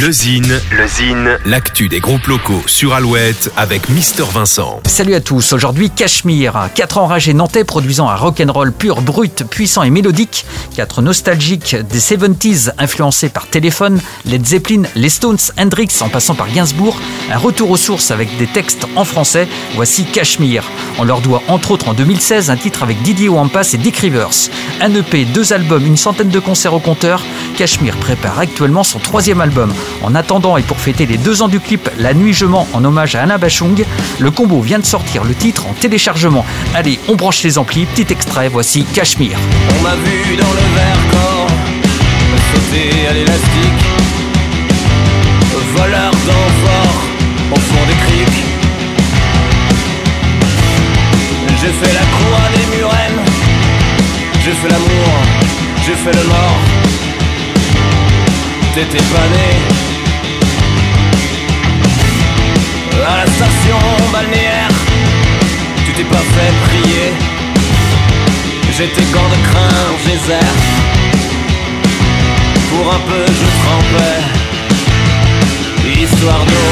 Le Zine, l'actu des groupes locaux sur Alouette avec Mister Vincent. Salut à tous, aujourd'hui Cachemire, quatre enragés nantais produisant un rock'n'roll pur, brut, puissant et mélodique, quatre nostalgiques des 70s influencés par Téléphone, Led Zeppelin, les Stones, Hendrix en passant par Gainsbourg, un retour aux sources avec des textes en français, voici Cachemire. On leur doit entre autres en 2016 un titre avec Didier Wampas et Dick Rivers. Un EP, deux albums, une centaine de concerts au compteur, Cachemire prépare actuellement son troisième album. En attendant et pour fêter les deux ans du clip La Nuit Je mens en hommage à Anna Bachung, le combo vient de sortir le titre en téléchargement. Allez, on branche les amplis, petit extrait, voici Cachemire. On m'a vu dans le verre corps sauter à l'élastique, voleur d'enfort au fond des criques. J'ai fait la croix des murennes, j'ai fait l'amour, j'ai fait le mort. T'étais pas né. À la station balnéaire, tu t'es pas fait prier. J'étais gants de crin, geyser. Pour un peu je trempais. Histoire d'eau.